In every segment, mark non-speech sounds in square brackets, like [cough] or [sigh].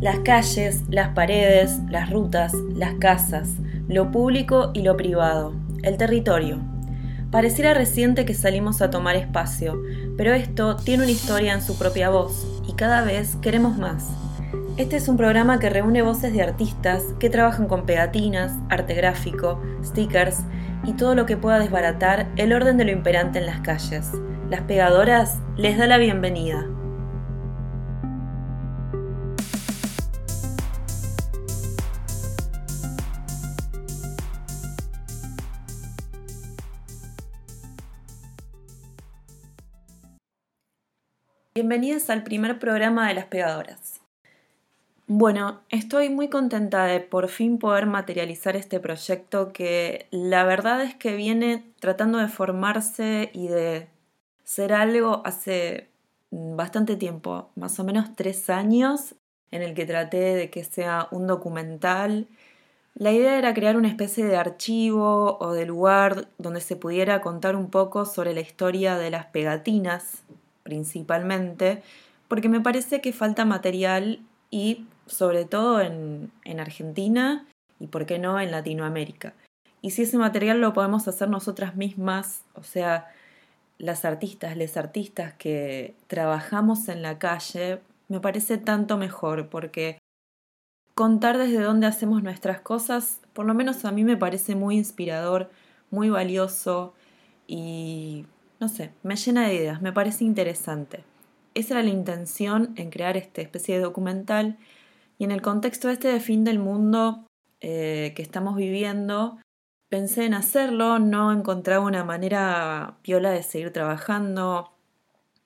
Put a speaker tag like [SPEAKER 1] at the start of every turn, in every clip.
[SPEAKER 1] Las calles, las paredes, las rutas, las casas, lo público y lo privado, el territorio. Pareciera reciente que salimos a tomar espacio, pero esto tiene una historia en su propia voz y cada vez queremos más. Este es un programa que reúne voces de artistas que trabajan con pegatinas, arte gráfico, stickers y todo lo que pueda desbaratar el orden de lo imperante en las calles. Las pegadoras les da la bienvenida. Bienvenidas al primer programa de las pegadoras. Bueno, estoy muy contenta de por fin poder materializar este proyecto que la verdad es que viene tratando de formarse y de ser algo hace bastante tiempo, más o menos tres años, en el que traté de que sea un documental. La idea era crear una especie de archivo o de lugar donde se pudiera contar un poco sobre la historia de las pegatinas principalmente, porque me parece que falta material y sobre todo en, en Argentina y, por qué no, en Latinoamérica. Y si ese material lo podemos hacer nosotras mismas, o sea, las artistas, les artistas que trabajamos en la calle, me parece tanto mejor, porque contar desde dónde hacemos nuestras cosas, por lo menos a mí me parece muy inspirador, muy valioso y no sé, me llena de ideas, me parece interesante. Esa era la intención en crear esta especie de documental y en el contexto este de fin del mundo eh, que estamos viviendo, pensé en hacerlo, no encontraba una manera piola de seguir trabajando,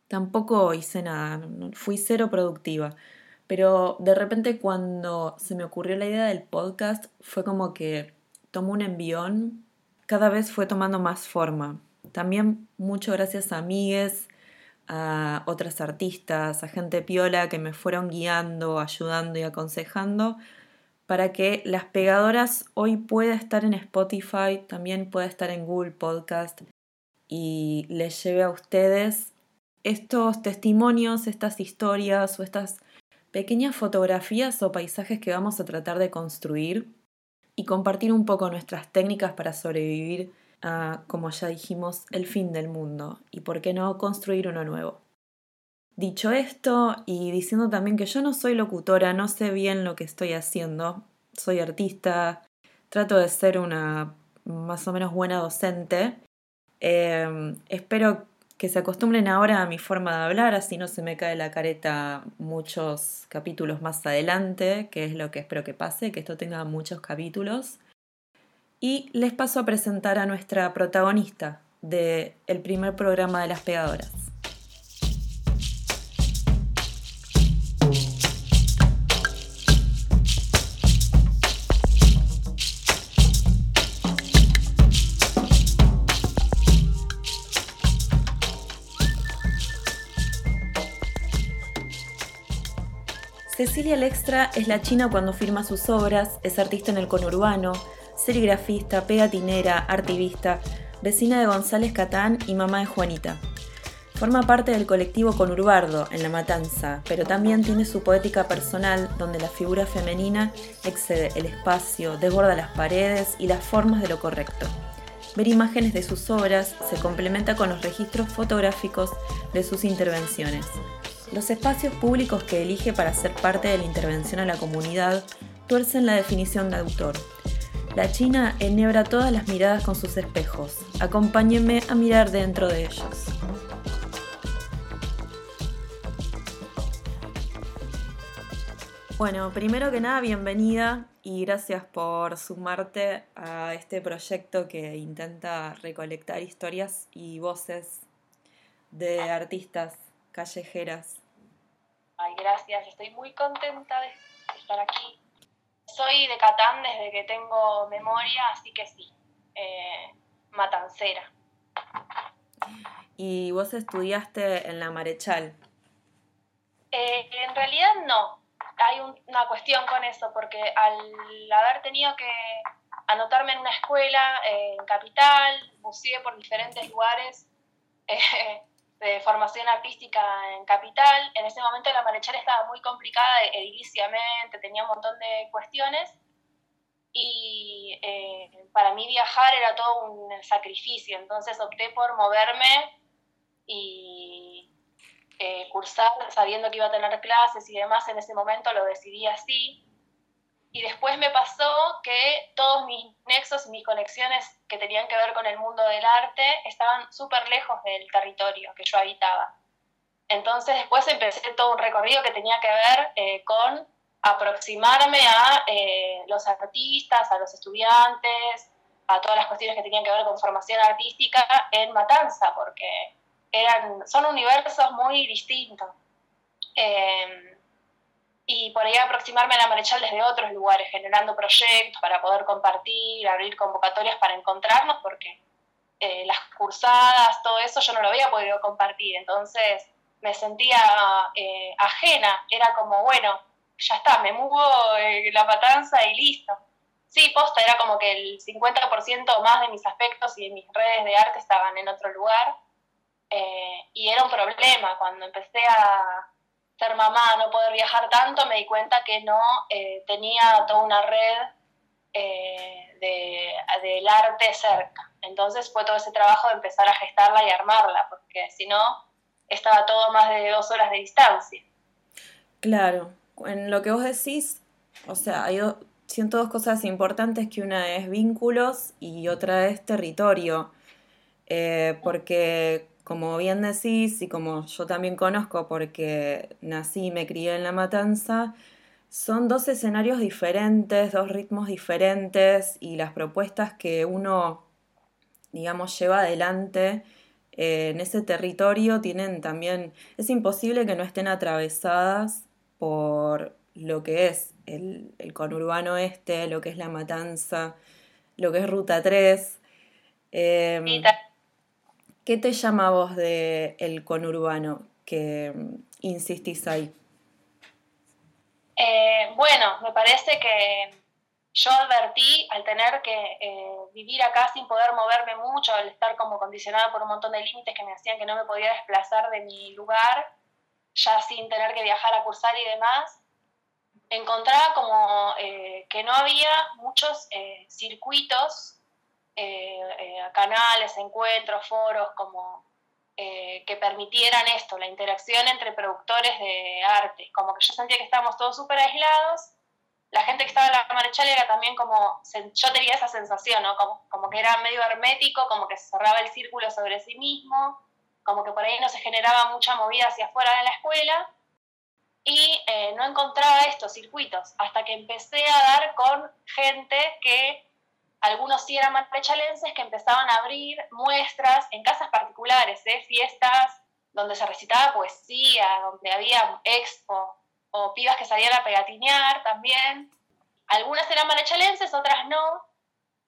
[SPEAKER 1] tampoco hice nada, fui cero productiva. Pero de repente cuando se me ocurrió la idea del podcast fue como que tomó un envión, cada vez fue tomando más forma. También mucho gracias a amigues, a otras artistas, a gente piola que me fueron guiando, ayudando y aconsejando para que Las Pegadoras hoy pueda estar en Spotify, también pueda estar en Google Podcast y les lleve a ustedes estos testimonios, estas historias o estas pequeñas fotografías o paisajes que vamos a tratar de construir y compartir un poco nuestras técnicas para sobrevivir como ya dijimos, el fin del mundo y por qué no construir uno nuevo. Dicho esto y diciendo también que yo no soy locutora, no sé bien lo que estoy haciendo, soy artista, trato de ser una más o menos buena docente, em, espero que se acostumbren ahora a mi forma de hablar, así no se me cae la careta muchos capítulos más adelante, que es lo que espero que pase, que esto tenga muchos capítulos y les paso a presentar a nuestra protagonista del el primer programa de las pegadoras. Cecilia Lextra es la china cuando firma sus obras, es artista en el conurbano, serigrafista, pegatinera, artivista, vecina de González Catán y mamá de Juanita. Forma parte del colectivo Conurbardo en La Matanza, pero también tiene su poética personal donde la figura femenina excede el espacio, desborda las paredes y las formas de lo correcto. Ver imágenes de sus obras se complementa con los registros fotográficos de sus intervenciones. Los espacios públicos que elige para ser parte de la intervención a la comunidad tuercen la definición de autor, la China enhebra todas las miradas con sus espejos. Acompáñenme a mirar dentro de ellos. Bueno, primero que nada, bienvenida y gracias por sumarte a este proyecto que intenta recolectar historias y voces de artistas callejeras.
[SPEAKER 2] Ay, gracias, estoy muy contenta de estar aquí soy de Catán desde que tengo memoria, así que sí, eh, matancera.
[SPEAKER 1] ¿Y vos estudiaste en la Marechal?
[SPEAKER 2] Eh, en realidad no. Hay una cuestión con eso, porque al haber tenido que anotarme en una escuela eh, en Capital, buceé por diferentes lugares, [laughs] de formación artística en Capital. En ese momento la Marechal estaba muy complicada ediliciamente, tenía un montón de cuestiones y eh, para mí viajar era todo un sacrificio, entonces opté por moverme y eh, cursar sabiendo que iba a tener clases y demás, en ese momento lo decidí así. Y después me pasó que todos mis nexos y mis conexiones que tenían que ver con el mundo del arte estaban súper lejos del territorio que yo habitaba. Entonces después empecé todo un recorrido que tenía que ver eh, con aproximarme a eh, los artistas, a los estudiantes, a todas las cuestiones que tenían que ver con formación artística en Matanza, porque eran, son universos muy distintos. Eh, y por ahí aproximarme a la Marechal desde otros lugares, generando proyectos para poder compartir, abrir convocatorias para encontrarnos, porque eh, las cursadas, todo eso yo no lo había podido compartir, entonces me sentía eh, ajena, era como, bueno, ya está, me muevo eh, la matanza y listo. Sí, posta, era como que el 50% más de mis aspectos y de mis redes de arte estaban en otro lugar, y era un problema. Cuando empecé a ser mamá, no poder viajar tanto, me di cuenta que no eh, tenía toda una red eh, de, del arte cerca. Entonces fue todo ese trabajo de empezar a gestarla y armarla, porque si no, estaba todo más de dos horas de distancia.
[SPEAKER 1] Claro, en lo que vos decís, o sea, hay siento dos cosas importantes, que una es vínculos y otra es territorio, eh, porque como bien decís y como yo también conozco porque nací y me crié en La Matanza, son dos escenarios diferentes, dos ritmos diferentes y las propuestas que uno, digamos, lleva adelante eh, en ese territorio tienen también, es imposible que no estén atravesadas por lo que es el, conurbano este, lo que es La Matanza, lo que es Ruta 3. ¿Qué te llama a vos de el conurbano que mm, insistís ahí?
[SPEAKER 2] Eh, bueno, me parece que yo advertí al tener que eh, vivir acá sin poder moverme mucho, al estar como condicionada por un montón de límites que me hacían que no me podía desplazar de mi lugar, ya sin tener que viajar a cursar y demás, encontraba como eh, que no había muchos circuitos eh, eh, canales, encuentros, foros, como eh, que permitieran esto, la interacción entre productores de arte. Como que yo sentía que estábamos todos súper aislados. La gente que estaba en la Marechal era también como, yo tenía esa sensación, ¿no? Como, como que era medio hermético, como que se cerraba el círculo sobre sí mismo, como que por ahí no se generaba mucha movida hacia afuera de la escuela y no encontraba estos circuitos hasta que empecé a dar con gente que algunos sí eran marechalenses que empezaban a abrir muestras en casas particulares, ¿eh? fiestas donde se recitaba poesía, donde había expo, o pibas que salían a pegatinear también. Algunas eran marechalenses, otras no,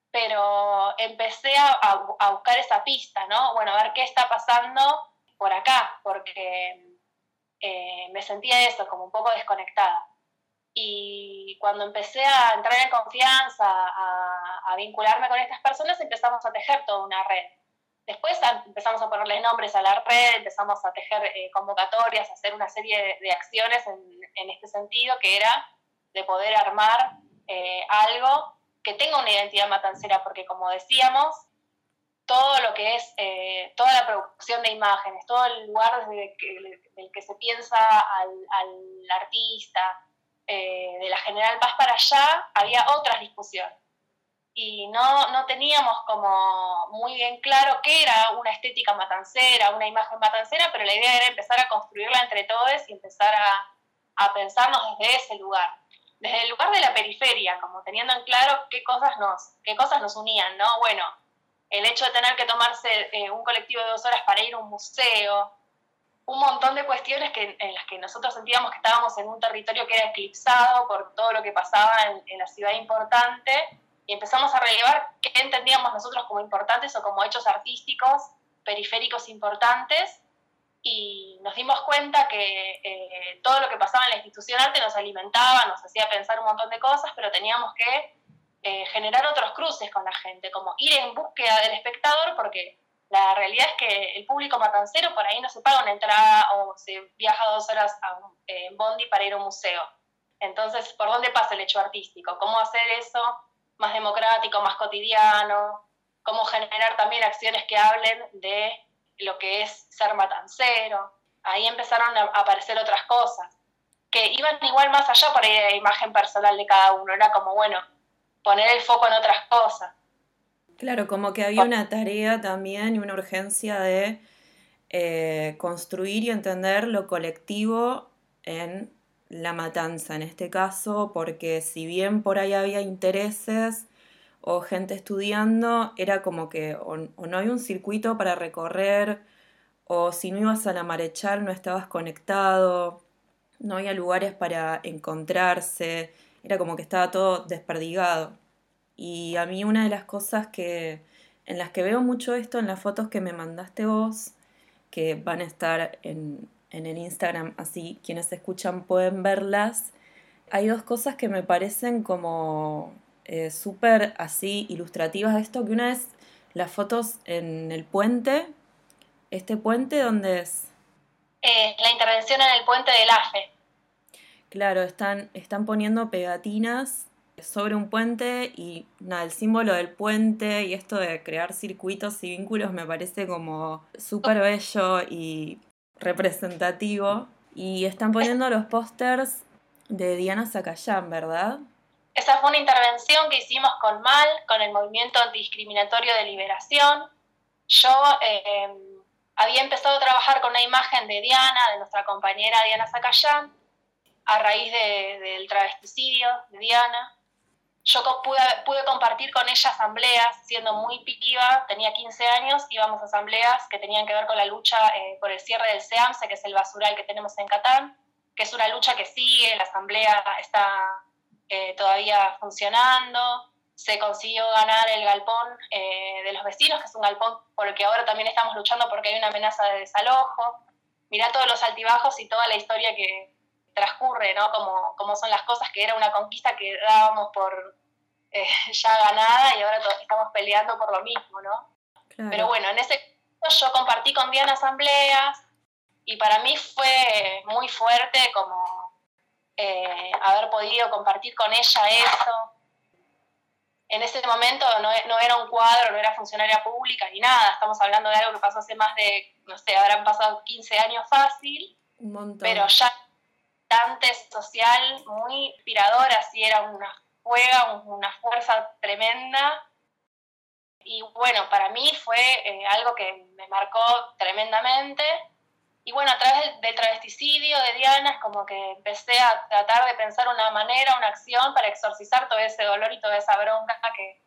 [SPEAKER 2] pero empecé a, buscar esa pista, ¿no? Bueno, a ver qué está pasando por acá, porque eh, me sentía eso, como un poco desconectada. Y cuando empecé a entrar en confianza, a, vincularme con estas personas, empezamos a tejer toda una red. Después empezamos a ponerle nombres a la red, empezamos a tejer eh, convocatorias, a hacer una serie de, acciones en, este sentido, que era de poder armar eh, algo que tenga una identidad matancera, porque como decíamos, todo lo que es, eh, toda la producción de imágenes, todo el lugar desde el que, se piensa al, al artista, eh, de la General Paz para allá había otras discusiones. Y no, no teníamos como muy bien claro qué era una estética matancera, una imagen matancera, pero la idea era empezar a construirla entre todos y empezar a, a pensarnos desde ese lugar desde el lugar de la periferia, como teniendo en claro qué cosas nos, qué cosas nos unían, ¿no? Bueno, el hecho de tener que tomarse eh, un colectivo de dos horas para ir a un museo, un montón de cuestiones que, en las que nosotros sentíamos que estábamos en un territorio que era eclipsado por todo lo que pasaba en, la ciudad importante y empezamos a relevar qué entendíamos nosotros como importantes o como hechos artísticos periféricos importantes y nos dimos cuenta que eh, todo lo que pasaba en la institución arte nos alimentaba, nos hacía pensar un montón de cosas, pero teníamos que eh, generar otros cruces con la gente, como ir en búsqueda del espectador porque La realidad es que el público matancero por ahí no se paga una entrada o se viaja dos horas a en Bondi para ir a un museo. Entonces, ¿por dónde pasa el hecho artístico? ¿Cómo hacer eso más democrático, más cotidiano? ¿Cómo generar también acciones que hablen de lo que es ser matancero? Ahí empezaron a aparecer otras cosas que iban igual más allá por la imagen personal de cada uno. Era como, bueno, poner el foco en otras cosas.
[SPEAKER 1] Claro, como que había una tarea también y una urgencia de eh, construir y entender lo colectivo en la matanza, en este caso, porque si bien por ahí había intereses o gente estudiando, era como que o, no hay un circuito para recorrer, o si no ibas a la Marechal no estabas conectado, no había lugares para encontrarse, era como que estaba todo desperdigado. Y a mí una de las cosas que en las que veo mucho esto en las fotos que me mandaste vos, que van a estar en, el Instagram, así quienes escuchan pueden verlas, hay dos cosas que me parecen como eh, súper así ilustrativas de esto, que una es las fotos en el puente, este puente donde es...
[SPEAKER 2] Eh, la intervención en el puente del AFE.
[SPEAKER 1] Claro, están, están poniendo pegatinas sobre un puente y nada, el símbolo del puente y esto de crear circuitos y vínculos me parece como súper bello y representativo. Y están poniendo los pósters de Diana Zacayán, ¿verdad?
[SPEAKER 2] Esa fue una intervención que hicimos con MAL, con el Movimiento Antidiscriminatorio de Liberación. Yo eh, había empezado a trabajar con una imagen de Diana, de nuestra compañera Diana Zacayán, a raíz del travesticidio de Diana yo pude, pude, compartir con ella asambleas, siendo muy pitiva, tenía 15 años, íbamos a asambleas que tenían que ver con la lucha eh, por el cierre del SEAMSE, que es el basural que tenemos en Catán, que es una lucha que sigue, la asamblea está eh, todavía funcionando, se consiguió ganar el galpón eh, de los vecinos, que es un galpón por el que ahora también estamos luchando porque hay una amenaza de desalojo. Mirá todos los altibajos y toda la historia que, transcurre, ¿no? Como, como son las cosas, que era una conquista que dábamos por eh, [laughs] ya ganada y ahora estamos peleando por lo mismo, ¿no? Pero bueno, en ese caso yo compartí con Diana asambleas y para mí fue muy fuerte como eh, haber podido compartir con ella eso. En ese momento no, no, era un cuadro, no era funcionaria pública ni nada, estamos hablando de algo que pasó hace más de, no sé, habrán pasado 15 años fácil, un montón. pero ya social, muy inspiradora, así era una juega, una fuerza tremenda. Y bueno, para mí fue eh, algo que me marcó tremendamente. Y bueno, a través del, travesticidio de Diana como que empecé a tratar de pensar una manera, una acción para exorcizar todo ese dolor y toda esa bronca que,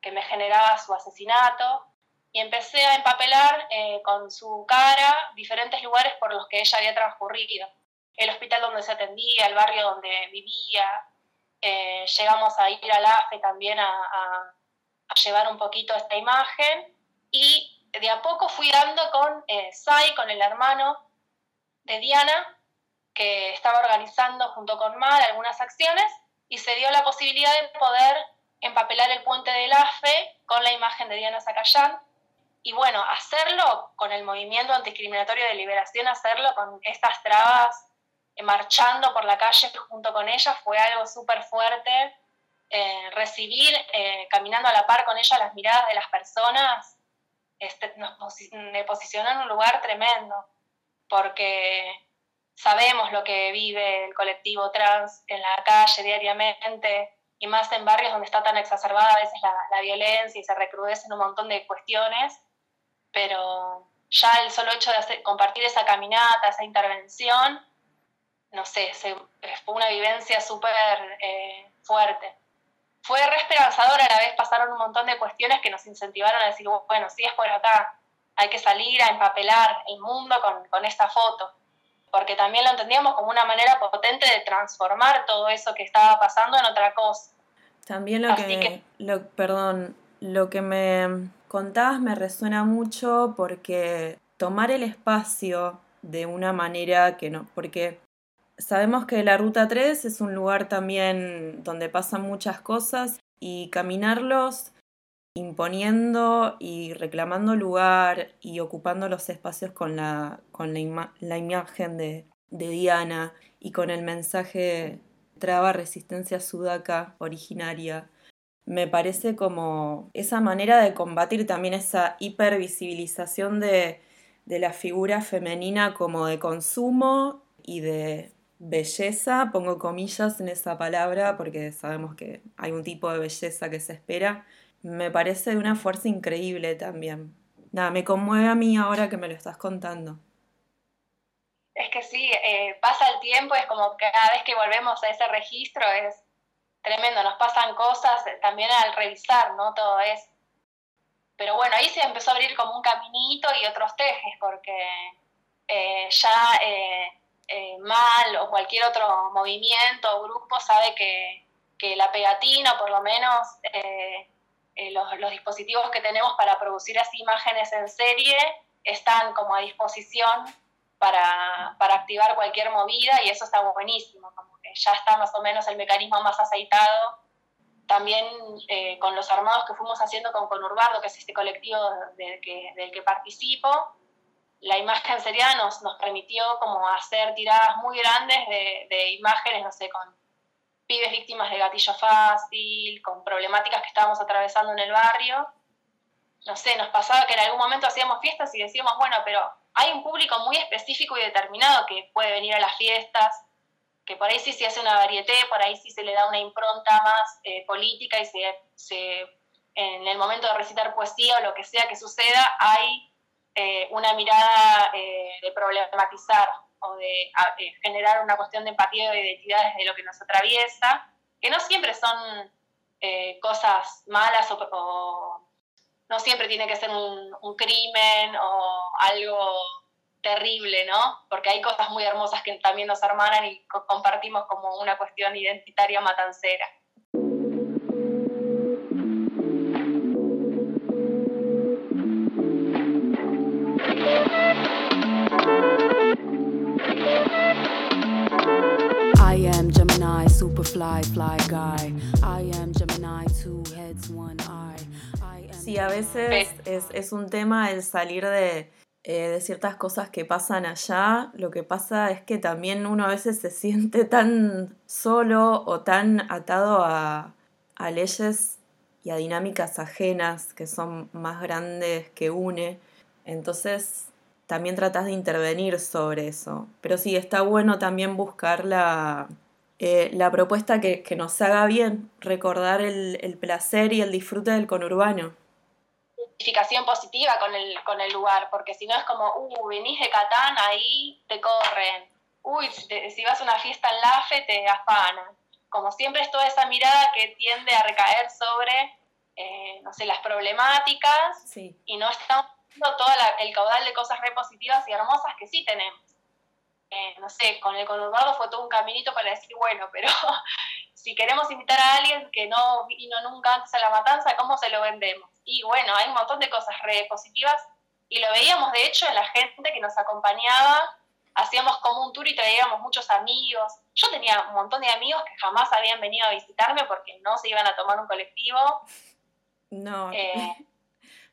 [SPEAKER 2] que me generaba su asesinato. Y empecé a empapelar eh, con su cara diferentes lugares por los que ella había transcurrido el hospital donde se atendía, el barrio donde vivía. Eh, llegamos a ir al AFE también a, llevar un poquito esta imagen y de a poco fui dando con eh, Sai, con el hermano de Diana, que estaba organizando junto con Mar algunas acciones y se dio la posibilidad de poder empapelar el puente del AFE con la imagen de Diana Zacayán. Y bueno, hacerlo con el movimiento antidiscriminatorio de liberación, hacerlo con estas trabas marchando por la calle junto con ella fue algo súper fuerte. Eh, recibir, eh, caminando a la par con ella, las miradas de las personas, este, nos me posicionó en un lugar tremendo, porque sabemos lo que vive el colectivo trans en la calle diariamente, y más en barrios donde está tan exacerbada a veces la, violencia y se recrudecen un montón de cuestiones, pero ya el solo hecho de compartir esa caminata, esa intervención, no sé, fue una vivencia súper eh, fuerte. Fue re esperanzadora, a la vez pasaron un montón de cuestiones que nos incentivaron a decir, bueno, si es por acá, hay que salir a empapelar el mundo con, esta foto, porque también lo entendíamos como una manera potente de transformar todo eso que estaba pasando en otra cosa.
[SPEAKER 1] También lo que, Lo, perdón, lo que me contabas me resuena mucho porque tomar el espacio de una manera que no, porque Sabemos que la Ruta 3 es un lugar también donde pasan muchas cosas y caminarlos imponiendo y reclamando lugar y ocupando los espacios con la, con la, imagen de, de, Diana y con el mensaje traba resistencia sudaca originaria. Me parece como esa manera de combatir también esa hipervisibilización de, de la figura femenina como de consumo y de belleza, pongo comillas en esa palabra porque sabemos que hay un tipo de belleza que se espera, me parece de una fuerza increíble también. Nada, me conmueve a mí ahora que me lo estás contando.
[SPEAKER 2] Es que sí, eh, pasa el tiempo, es como cada vez que volvemos a ese registro es tremendo, nos pasan cosas eh, también al revisar, ¿no? Todo es. Pero bueno, ahí se empezó a abrir como un caminito y otros tejes, porque eh, ya Mal o cualquier otro movimiento o grupo sabe que, que la pegatina, por lo menos, eh, los, dispositivos que tenemos para producir así imágenes en serie están como a disposición para, activar cualquier movida y eso está buenísimo, como que ya está más o menos el mecanismo más aceitado. También eh, con los armados que fuimos haciendo con Conurbardo, que es este colectivo del que, del que participo, la imagen seria nos, nos permitió como hacer tiradas muy grandes de, de imágenes, no sé, con pibes víctimas de gatillo fácil, con problemáticas que estábamos atravesando en el barrio. No sé, nos pasaba que en algún momento hacíamos fiestas y decíamos, bueno, pero hay un público muy específico y determinado que puede venir a las fiestas, que por ahí sí se hace una varieté, por ahí sí se le da una impronta más eh, política y se, en el momento de recitar poesía o lo que sea que suceda, hay eh, una mirada eh, de problematizar o de, generar una cuestión de empatía de identidad desde lo que nos atraviesa, que no siempre son eh, cosas malas o, no siempre tiene que ser un, un, crimen o algo terrible, ¿no? Porque hay cosas muy hermosas que también nos hermanan y compartimos como una cuestión identitaria matancera.
[SPEAKER 1] Sí, a veces es, un tema el salir de, eh, de ciertas cosas que pasan allá. Lo que pasa es que también uno a veces se siente [laughs] tan solo o tan atado a, a leyes y a dinámicas ajenas que son más grandes que une. Entonces también tratas de intervenir sobre eso. Pero sí, está bueno también buscar la, eh, la propuesta que, nos haga bien recordar el, placer y el disfrute del conurbano.
[SPEAKER 2] Identificación positiva con el, con el lugar, porque si no es como, uh, venís de Catán, ahí te corren. Uy, si, vas a una fiesta en Lafe, te afanan. Como siempre es toda esa mirada que tiende a recaer sobre, eh, no sé, las problemáticas y no estamos viendo todo el caudal de cosas repositivas y hermosas que sí tenemos. Eh, no sé, con el conurbado fue todo un caminito para decir, bueno, pero [laughs] si queremos invitar a alguien que no vino nunca antes a la matanza, ¿cómo se lo vendemos? Y bueno, hay un montón de cosas re positivas y lo veíamos de hecho en la gente que nos acompañaba, hacíamos como un tour y traíamos muchos amigos. Yo tenía un montón de amigos que jamás habían venido a visitarme porque no se iban a tomar un colectivo.
[SPEAKER 1] No. Eh,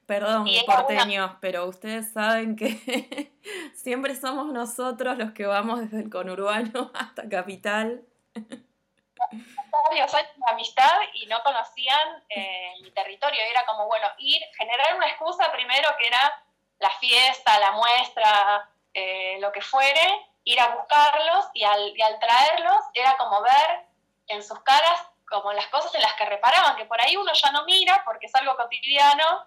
[SPEAKER 1] Perdón, porteños, pero ustedes saben que [laughs] siempre somos nosotros los que vamos desde el conurbano [laughs] hasta Capital.
[SPEAKER 2] Varios años de amistad y no conocían eh, mi territorio. Era como, bueno, ir, generar una excusa primero que era la fiesta, la muestra, eh, lo que fuere, ir a buscarlos y al, y al traerlos era como ver en sus caras como las cosas en las que reparaban, que por ahí uno ya no mira porque es algo cotidiano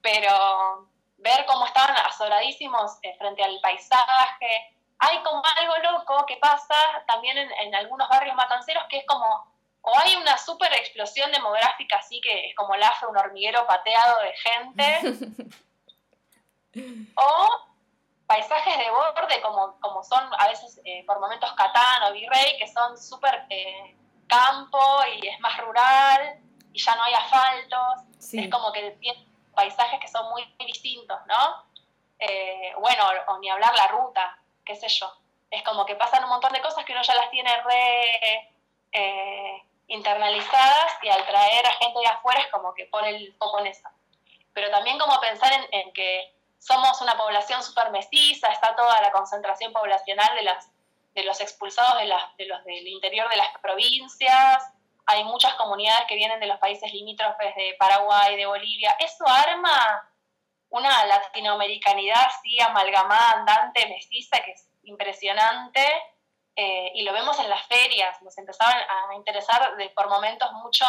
[SPEAKER 2] pero ver cómo estaban azoradísimos eh, frente al paisaje. Hay como algo loco que pasa también en, algunos barrios matanceros que es como, o hay una super explosión demográfica así que es como el AFE, un hormiguero pateado de gente, [laughs] o paisajes de borde como, como son a veces eh, por momentos Catán o Virrey, que son súper eh, campo y es más rural y ya no hay asfaltos. Es como que tiene paisajes que son muy, distintos, ¿no? Eh, bueno, o, ni hablar la ruta, qué sé yo. Es como que pasan un montón de cosas que uno ya las tiene re, eh, internalizadas y al traer a gente de afuera es como que pone el foco en eso. Pero también como pensar en, que somos una población súper mestiza, está toda la concentración poblacional de, las, de los expulsados de, las, de los del interior de las provincias, hay muchas comunidades que vienen de los países limítrofes de Paraguay, de Bolivia. Eso arma una latinoamericanidad así amalgamada, andante, mestiza, que es impresionante. Eh, y lo vemos en las ferias, nos empezaban a interesar de, por momentos mucho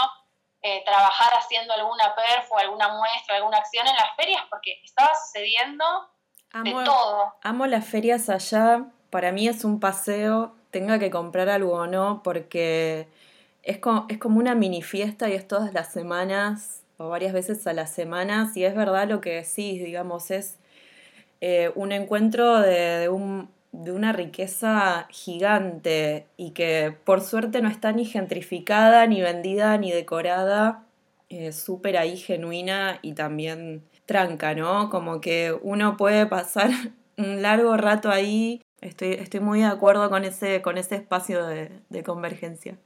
[SPEAKER 2] eh, trabajar haciendo alguna perfo, alguna muestra, alguna acción en las ferias, porque estaba sucediendo de todo.
[SPEAKER 1] Amo las ferias allá, para mí es un paseo, tenga que comprar algo o no, porque es como, es como una mini fiesta y es todas las semanas o varias veces a las semanas y es verdad lo que decís, digamos, es eh, un encuentro de, una riqueza gigante y que por suerte no está ni gentrificada, ni vendida, ni decorada, eh, súper ahí genuina y también tranca, ¿no? Como que uno puede pasar [laughs] un largo rato ahí. Estoy, estoy muy de acuerdo con ese, con ese espacio de convergencia.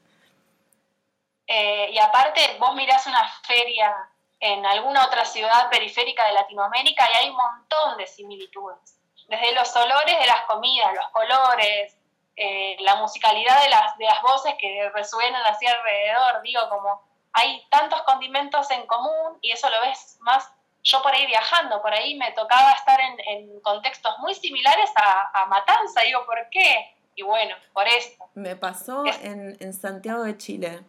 [SPEAKER 2] Eh, y aparte, vos mirás una feria en alguna otra ciudad periférica de Latinoamérica y hay un montón de similitudes. Desde los olores de las comidas, los colores, eh, la musicalidad de las, de las voces que resuenan así alrededor, digo, como hay tantos condimentos en común y eso lo ves más yo por ahí viajando, por ahí me tocaba estar en, contextos muy similares a, Matanza, digo, ¿por qué? Y bueno, por esto.
[SPEAKER 1] Me pasó en, en Santiago de Chile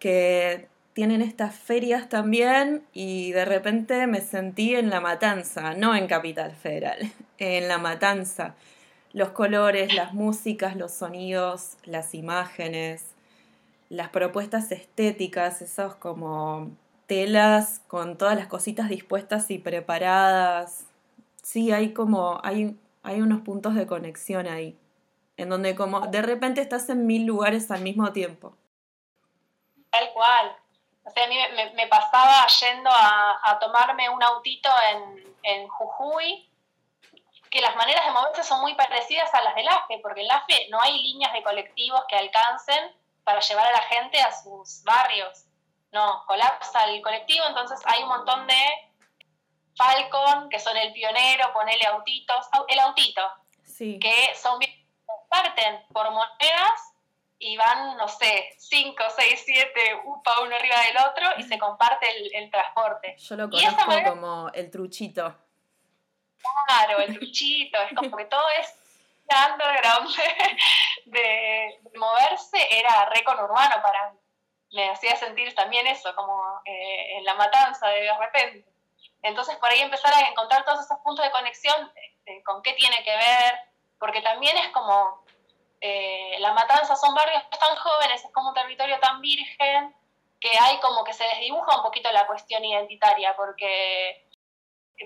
[SPEAKER 1] que tienen estas ferias también y de repente me sentí en La Matanza, no en Capital Federal, [laughs] en La Matanza. Los colores, las músicas, los sonidos, las imágenes, las propuestas estéticas, esos como telas con todas las cositas dispuestas y preparadas. Sí, hay como, hay, hay unos puntos de conexión ahí, en donde como de repente estás en mil lugares al mismo tiempo.
[SPEAKER 2] Tal cual. O sea, a mí me, pasaba yendo a, tomarme un autito en, en, Jujuy, que las maneras de moverse son muy parecidas a las del AFE, porque en el AFE no hay líneas de colectivos que alcancen para llevar a la gente a sus barrios. No, colapsa el colectivo, entonces hay un montón de Falcon, que son el pionero, ponele autitos, el autito, que son bien, parten por monedas y van, no sé, 5, 6, 7, upa uno arriba del otro y se comparte el, transporte.
[SPEAKER 1] Yo lo conozco como el truchito.
[SPEAKER 2] Claro, el [laughs] truchito, es como que todo es underground [laughs] de, de moverse, era re urbano para mí. Me hacía sentir también eso, como eh, en la matanza de repente. Entonces por ahí empezar a encontrar todos esos puntos de conexión, eh, con qué tiene que ver, porque también es como eh, la Matanza son barrios tan jóvenes, es como un territorio tan virgen, que hay como que se desdibuja un poquito la cuestión identitaria, porque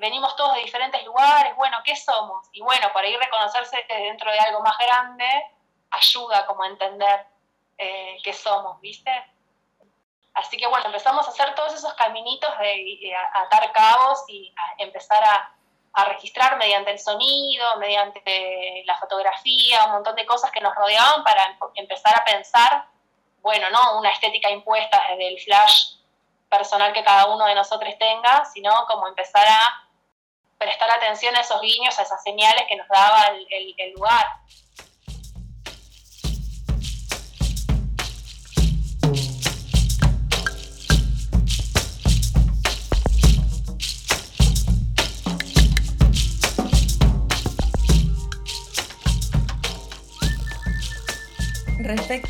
[SPEAKER 2] venimos todos de diferentes lugares, bueno, ¿qué somos? Y bueno, por ahí reconocerse dentro de algo más grande ayuda como a entender eh, qué somos, ¿viste? Así que bueno, empezamos a hacer todos esos caminitos de atar cabos y a empezar a, a registrar mediante el sonido, mediante la fotografía, un montón de cosas que nos rodeaban para empezar a pensar, bueno, no una estética impuesta desde el flash personal que cada uno de nosotros tenga, sino como empezar a prestar atención a esos guiños, a esas señales que nos daba el, el lugar.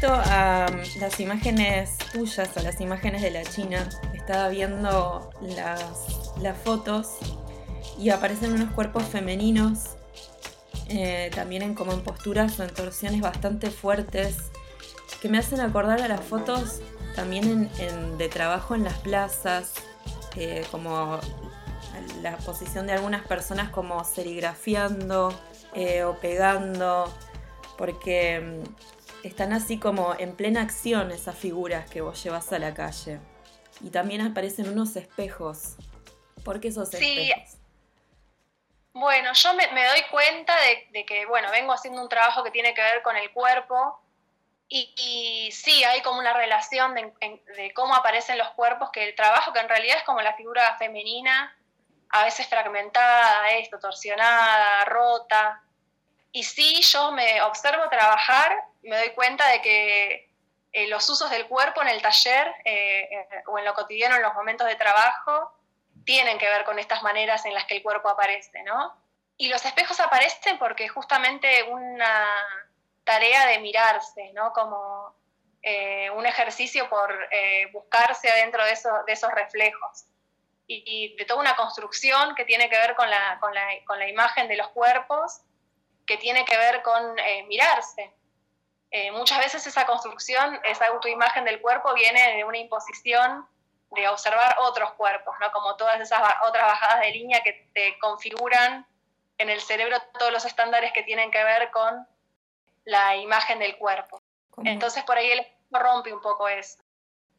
[SPEAKER 1] A um, las imágenes tuyas, a las imágenes de la China, estaba viendo las, fotos y aparecen unos cuerpos femeninos, eh, también en como en posturas o en torsiones bastante fuertes, que me hacen acordar a las fotos también de trabajo en las plazas, eh, como la posición de algunas personas como serigrafiando eh, o pegando, porque están así como en plena acción esas figuras que vos llevas a la calle. Y también aparecen unos espejos. ¿Por qué esos sí. espejos?
[SPEAKER 2] Bueno, yo me, doy cuenta de, que, bueno, vengo haciendo un trabajo que tiene que ver con el cuerpo Y, sí, hay como una relación de, cómo aparecen los cuerpos, que el trabajo que en realidad es como la figura femenina, a veces fragmentada, esto, torsionada, rota. Y sí, yo me observo trabajar, me doy cuenta de que eh, los usos del cuerpo en el taller eh, eh, o en lo cotidiano, en los momentos de trabajo, tienen que ver con estas maneras en las que el cuerpo aparece, ¿no? Y los espejos aparecen porque justamente una tarea de mirarse, ¿no? Como un ejercicio por buscarse adentro de, de esos reflejos. Y, de toda una construcción que tiene que ver con la, con la, con la imagen de los cuerpos, que tiene que ver con mirarse, eh, muchas veces esa construcción, esa autoimagen del cuerpo viene de una imposición de observar otros cuerpos, ¿no? como todas esas otras bajadas de línea que te configuran en el cerebro todos los estándares que tienen que ver con la imagen del cuerpo. Entonces por ahí rompe un poco eso.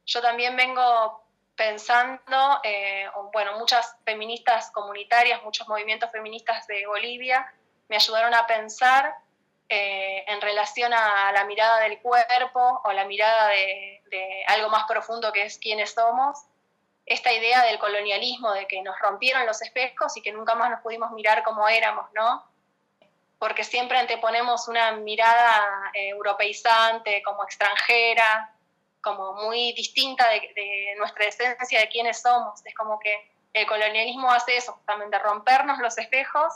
[SPEAKER 2] Yo también vengo pensando, eh, bueno, muchas feministas comunitarias, muchos movimientos feministas de Bolivia me ayudaron a pensar eh, en relación a la mirada del cuerpo o la mirada de, algo más profundo que es quiénes somos, esta idea del colonialismo, de que nos rompieron los espejos y que nunca más nos pudimos mirar como éramos, ¿no? Porque siempre anteponemos una mirada eh, europeizante, como extranjera, como muy distinta de, de, nuestra esencia, de quiénes somos. Es como que el colonialismo hace eso, justamente rompernos los espejos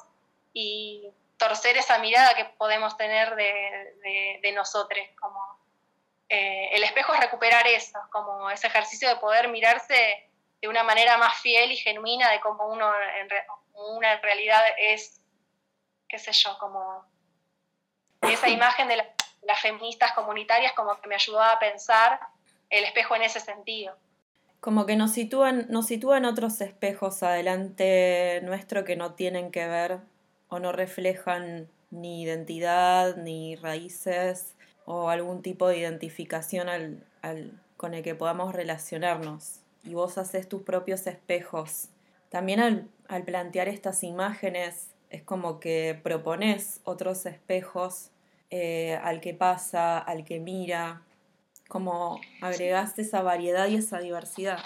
[SPEAKER 2] y torcer esa mirada que podemos tener de, de, nosotros. Como, eh, el espejo es recuperar eso, como ese ejercicio de poder mirarse de una manera más fiel y genuina de cómo uno en, una en realidad es, qué sé yo, como esa [laughs] imagen de las feministas comunitarias como que me ayudó a pensar el espejo en ese sentido.
[SPEAKER 1] Como que nos sitúan, nos sitúan otros espejos adelante nuestro que no tienen que ver o no reflejan ni identidad, ni raíces o algún tipo de identificación al, con el que podamos relacionarnos. Y vos haces tus propios espejos. También al, plantear estas imágenes es como que propones otros espejos eh, al que pasa, al que mira, como agregaste esa variedad y esa diversidad.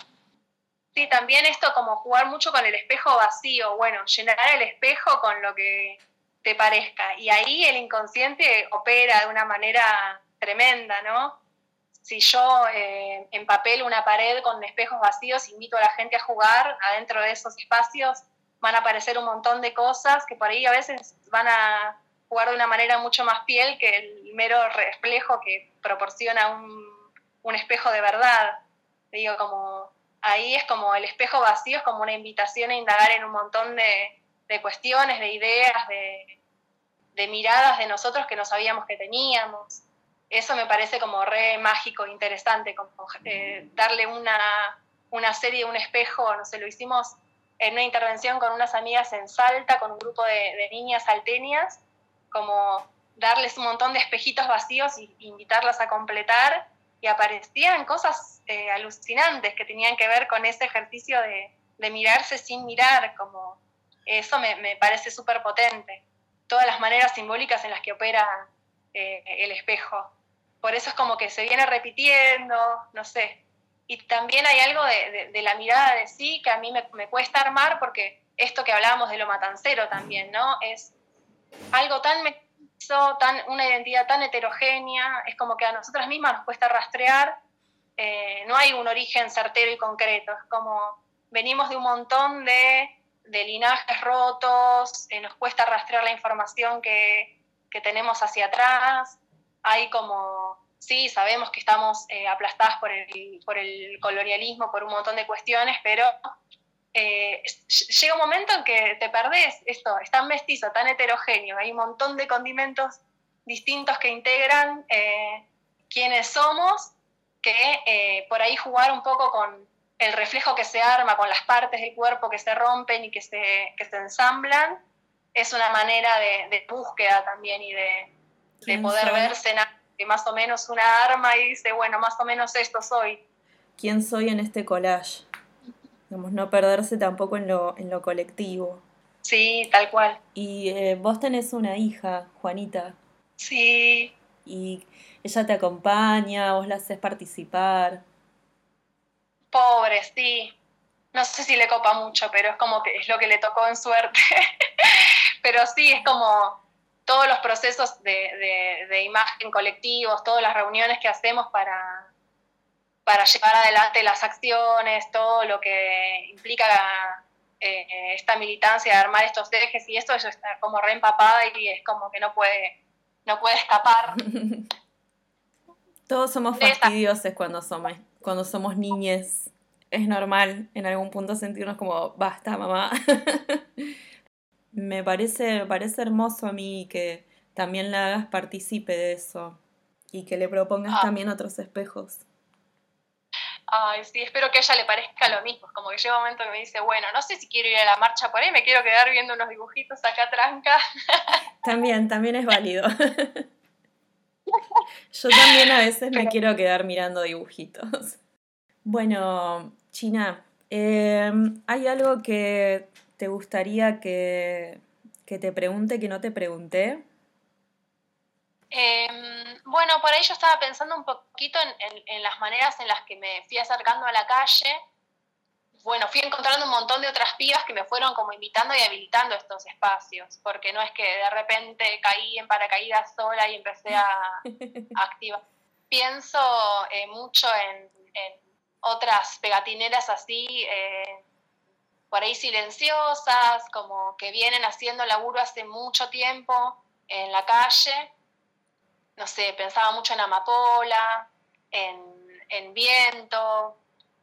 [SPEAKER 2] Sí, también esto como jugar mucho con el espejo vacío, bueno, llenar el espejo con lo que te parezca. Y ahí el inconsciente opera de una manera tremenda, ¿no? Si yo eh, empapelo una pared con espejos vacíos, invito a la gente a jugar adentro de esos espacios, van a aparecer un montón de cosas que por ahí a veces van a jugar de una manera mucho más piel que el mero reflejo que proporciona un, un espejo de verdad. Digo, como ahí es como el espejo vacío, es como una invitación a indagar en un montón de, cuestiones, de ideas, de, miradas de nosotros que no sabíamos que teníamos. Eso me parece como re mágico, interesante, como eh, darle una, una serie, un espejo, no sé, lo hicimos en una intervención con unas amigas en Salta, con un grupo de, niñas salteñas, como darles un montón de espejitos vacíos e invitarlas a completar y aparecían cosas eh, alucinantes que tenían que ver con ese ejercicio de, mirarse sin mirar, como eso me, parece súper potente. Todas las maneras simbólicas en las que opera eh, el espejo. Por eso es como que se viene repitiendo, no sé. Y también hay algo de, la mirada de sí que a mí me, me, cuesta armar porque esto que hablábamos de lo matancero también, ¿no? Es algo tan tan, una identidad tan heterogénea, es como que a nosotras mismas nos cuesta rastrear, eh, no hay un origen certero y concreto, es como venimos de un montón de, de linajes rotos, eh, nos cuesta rastrear la información que, que, tenemos hacia atrás, hay como, sí, sabemos que estamos eh, aplastadas por el, por el colonialismo, por un montón de cuestiones, pero eh, llega un momento en que te perdés esto, es tan mestizo, tan heterogéneo, hay un montón de condimentos distintos que integran eh, quienes somos, que eh, por ahí jugar un poco con el reflejo que se arma, con las partes del cuerpo que se rompen y que se, que se ensamblan, es una manera de, búsqueda también y de, de poder verse en más o menos una arma y dice, bueno, más o menos esto soy.
[SPEAKER 1] ¿Quién soy en este collage? No perderse tampoco en lo, en lo colectivo.
[SPEAKER 2] Sí, tal cual.
[SPEAKER 1] Y eh, vos tenés una hija, Juanita.
[SPEAKER 2] Sí.
[SPEAKER 1] y ella te acompaña, vos la haces participar.
[SPEAKER 2] Pobre, sí. No sé si le copa mucho, pero es como que es lo que le tocó en suerte. [laughs] pero sí, es como todos los procesos de, imagen colectivos, todas las reuniones que hacemos para, para llevar adelante las acciones, todo lo que implica eh, esta militancia de armar estos ejes y esto, ella está como re empapada y es como que no puede, no puede escapar. [laughs]
[SPEAKER 1] Todos somos fastidiosos cuando somos, cuando somos niñes. Es normal en algún punto sentirnos como, basta, mamá. [laughs] me, parece, parece hermoso a mí que también la hagas partícipe de eso y que le propongas ah. también otros espejos.
[SPEAKER 2] Ay, sí, espero que a ella le parezca lo mismo. Como que llega un momento que me dice, bueno, no sé si quiero ir a la marcha por ahí, me quiero quedar viendo unos dibujitos acá tranca. [laughs]
[SPEAKER 1] También, también es válido. [laughs] Yo también a veces me quiero quedar mirando dibujitos. Bueno, China, em, ¿hay algo que te gustaría que, que te pregunte que no te pregunté?
[SPEAKER 2] Em, bueno, por ahí yo estaba pensando un poquito en, las maneras en las que me fui acercando a la calle. Bueno, fui encontrando un montón de otras pibas que me fueron como invitando y habilitando estos espacios, porque no es que de repente caí en paracaídas sola y empecé a, [laughs] activar. Pienso eh, mucho en, otras pegatineras así, eh, por ahí silenciosas, como que vienen haciendo laburo hace mucho tiempo en la calle no sé, pensaba mucho en Amapola, en, Viento,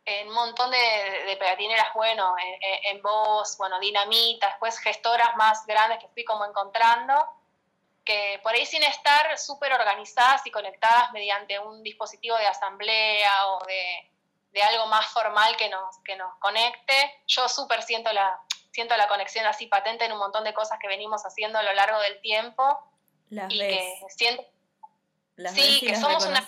[SPEAKER 2] en un montón de, pegatineras, bueno, en, en, Voz, bueno, Dinamita, después gestoras más grandes que fui como encontrando, que por ahí sin estar súper organizadas y conectadas mediante un dispositivo de asamblea o de, algo más formal que nos, que nos conecte, yo súper siento la, siento la conexión así patente en un montón de cosas que venimos haciendo a lo largo del tiempo. y que siento sí, que somos una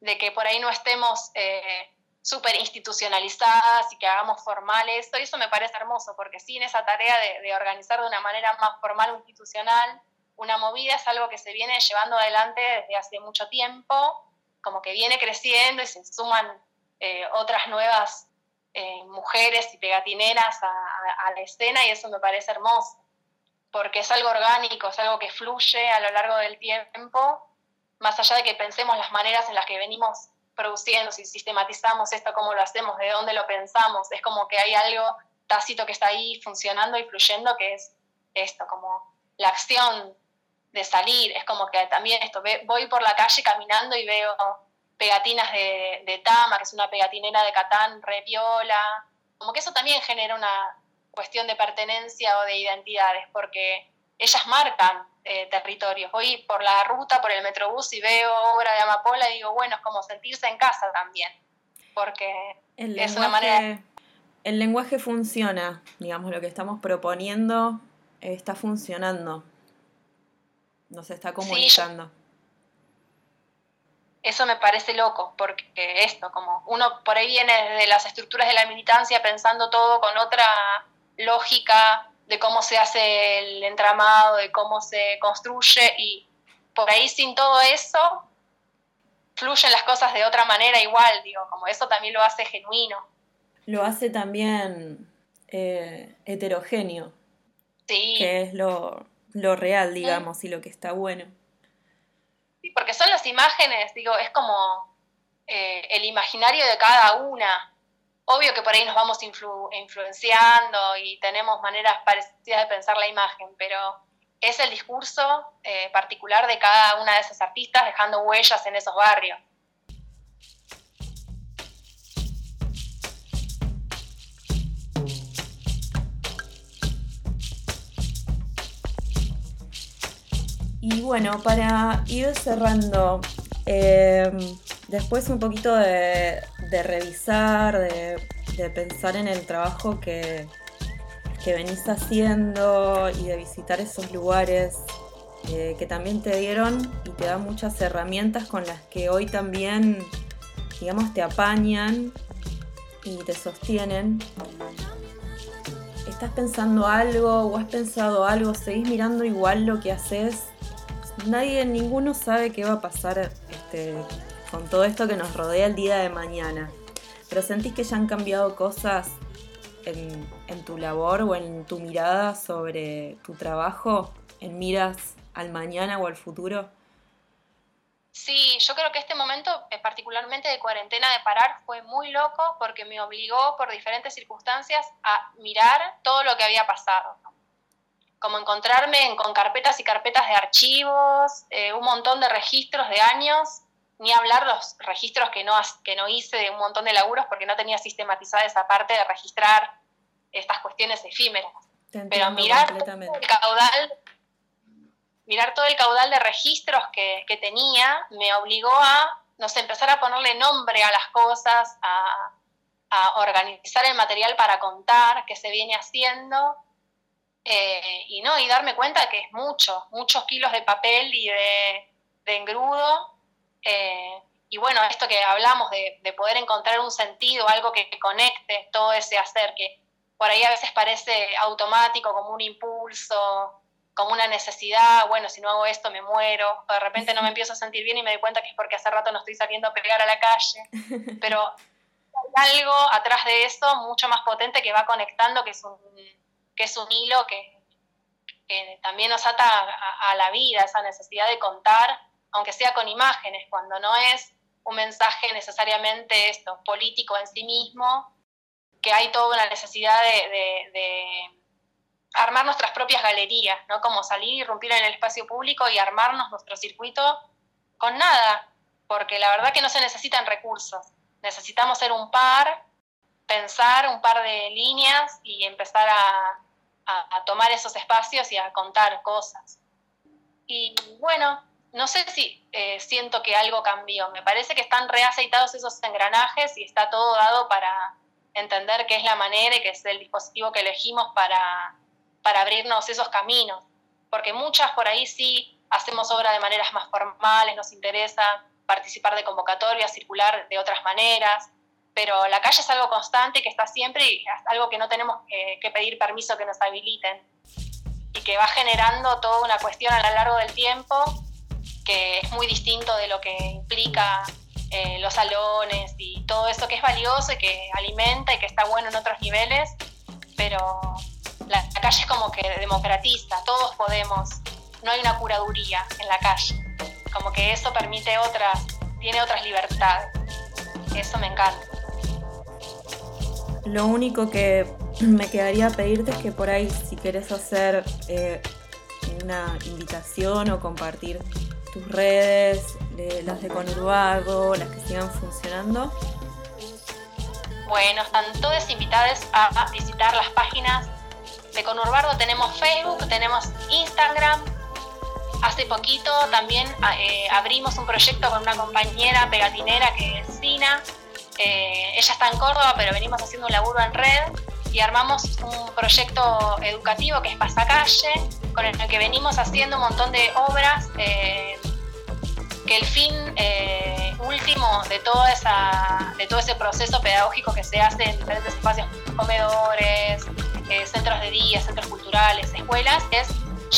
[SPEAKER 2] de que por ahí no estemos eh, súper institucionalizadas y que hagamos formal esto, y eso me parece hermoso, porque sin esa tarea de, organizar de una manera más formal o institucional una movida es algo que se viene llevando adelante desde hace mucho tiempo, como que viene creciendo y se suman eh, otras nuevas eh, mujeres y pegatineras a, la escena y eso me parece hermoso porque es algo orgánico, es algo que fluye a lo largo del tiempo, más allá de que pensemos las maneras en las que venimos produciendo, si sistematizamos esto, cómo lo hacemos, de dónde lo pensamos, es como que hay algo tácito que está ahí funcionando y fluyendo, que es esto, como la acción de salir, es como que también esto, voy por la calle caminando y veo pegatinas de, de Tama, que es una pegatinera de Catán, re viola, como que eso también genera una, cuestión de pertenencia o de identidades, porque ellas marcan eh, territorios. Voy por la ruta, por el metrobús y veo obra de Amapola y digo, bueno, es como sentirse en casa también, porque es una manera...
[SPEAKER 1] El lenguaje funciona, digamos, lo que estamos proponiendo está funcionando, nos está comunicando.
[SPEAKER 2] eso me parece loco, porque esto, como uno por ahí viene de las estructuras de la militancia pensando todo con otra lógica de cómo se hace el entramado, de cómo se construye y por ahí sin todo eso fluyen las cosas de otra manera igual, digo, como eso también lo hace genuino.
[SPEAKER 1] Lo hace también eh, heterogéneo.
[SPEAKER 2] Sí.
[SPEAKER 1] Que es lo, real, digamos, y lo que está bueno.
[SPEAKER 2] Sí, porque son las imágenes, digo, es como eh, el imaginario de cada una. Obvio que por ahí nos vamos influenciando y tenemos maneras parecidas de pensar la imagen, pero es el discurso eh, particular de cada una de esas artistas dejando huellas en esos barrios.
[SPEAKER 1] Y bueno, para ir cerrando, eh, después un poquito de, revisar, de, pensar en el trabajo que, que, venís haciendo y de visitar esos lugares eh, que también te dieron y te dan muchas herramientas con las que hoy también, digamos, te apañan y te sostienen. ¿Estás pensando algo o has pensado algo? ¿Seguís mirando igual lo que haces? nadie, ninguno sabe qué va a pasar este, con todo esto que nos rodea el día de mañana. Pero sentís que ya han cambiado cosas en, tu labor o en tu mirada sobre tu trabajo, en miras al mañana o al futuro.
[SPEAKER 2] Sí, yo creo que este momento, eh, particularmente de cuarentena de parar, fue muy loco porque me obligó por diferentes circunstancias a mirar todo lo que había pasado. Como encontrarme con carpetas y carpetas de archivos, eh, un montón de registros de años, ni hablar los registros que no, que no hice de un montón de laburos porque no tenía sistematizada esa parte de registrar estas cuestiones efímeras. Pero mirar el caudal mirar todo el caudal de registros que, tenía me obligó a, no sé, empezar a ponerle nombre a las cosas, a, organizar el material para contar que se viene haciendo eh, y no, y darme cuenta que es mucho, muchos kilos de papel y de, engrudo. Eh, y bueno, esto que hablamos de, de, poder encontrar un sentido, algo que conecte todo ese hacer, que por ahí a veces parece automático, como un impulso, como una necesidad, bueno, si no hago esto me muero, o de repente no me empiezo a sentir bien y me doy cuenta que es porque hace rato no estoy saliendo a pegar a la calle, [laughs] pero hay algo atrás de eso mucho más potente que va conectando, que es un, que es un hilo que, también nos ata a, a, la vida, esa necesidad de contar, aunque sea con imágenes, cuando no es un mensaje necesariamente esto, político en sí mismo, que hay toda una necesidad de armar nuestras propias galerías, ¿no? Como salir y irrumpir en el espacio público y armarnos nuestro circuito con nada, porque la verdad que no se necesitan recursos. Necesitamos ser un par, pensar un par de líneas y empezar a, tomar esos espacios y a contar cosas. Y bueno, no sé si eh, siento que algo cambió. Me parece que están reaceitados esos engranajes y está todo dado para entender qué es la manera y qué es el dispositivo que elegimos para para abrirnos esos caminos, porque muchas por ahí sí hacemos obra de maneras más formales, nos interesa participar de convocatorias, circular de otras maneras, pero la calle es algo constante que está siempre y es algo que no tenemos que, pedir permiso que nos habiliten y que va generando toda una cuestión a lo largo del tiempo que es muy distinto de lo que implica eh, los salones y todo eso que es valioso y que alimenta y que está bueno en otros niveles, pero la, calle es como que democratiza, todos podemos, no hay una curaduría en la calle, como que eso permite otras, tiene otras libertades. Eso me encanta.
[SPEAKER 1] Lo único que [clears throat] me quedaría pedirte es que por ahí si quieres hacer eh, una invitación o compartir tus redes, las de Conurbago, las que sigan funcionando.
[SPEAKER 2] Bueno, están todas invitadas a visitar las páginas de Conurbardo tenemos Facebook, tenemos Instagram. Hace poquito también eh, abrimos un proyecto con una compañera pegatinera que es Sina. Eh, ella está en Córdoba, pero venimos haciendo un laburo en red y armamos un proyecto educativo que es Pasacalle, con el que venimos haciendo un montón de obras eh, que el fin último de, esa, de todo ese proceso pedagógico que se hace en diferentes espacios, comedores, eh, centros de día, centros culturales, escuelas, es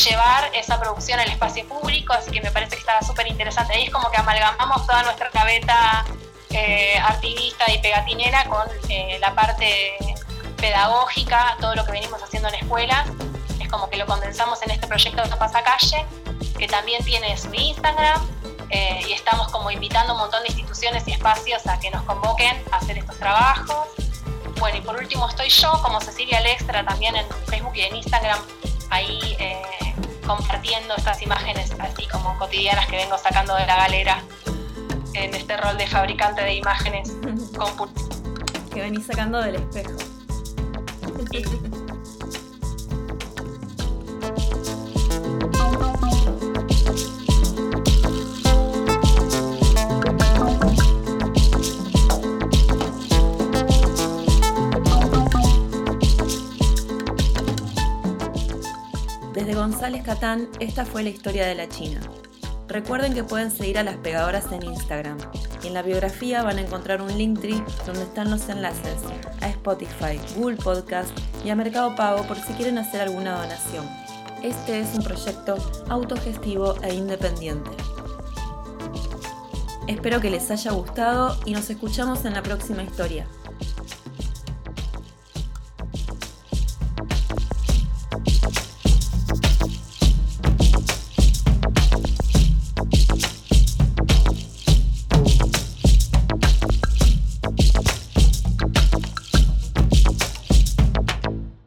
[SPEAKER 2] llevar esa producción al espacio público, así que me parece que está súper interesante. Ahí es como que amalgamamos toda nuestra cabeta eh, artivista y pegatinera con eh, la parte pedagógica, todo lo que venimos haciendo en escuelas. Es como que lo condensamos en este proyecto de Pasacalle, que también tiene su Instagram, y estamos como invitando un montón de instituciones y espacios a que nos convoquen a hacer estos trabajos. Bueno, y por último estoy yo como Cecilia Lextra también en Facebook y en Instagram, ahí eh, compartiendo estas imágenes así como cotidianas que vengo sacando de la galera en este rol de fabricante de imágenes
[SPEAKER 1] que venís sacando del espejo. Desde [laughs] González Catán, esta fue la historia de la China. Recuerden que pueden seguir a las pegadoras en Instagram. Y en la biografía van a encontrar un Linktree donde están los enlaces a Spotify, Google Podcast y a Mercado Pago por si quieren hacer alguna donación. este es un proyecto autogestivo e independiente. Espero que les haya gustado y nos escuchamos en la próxima historia.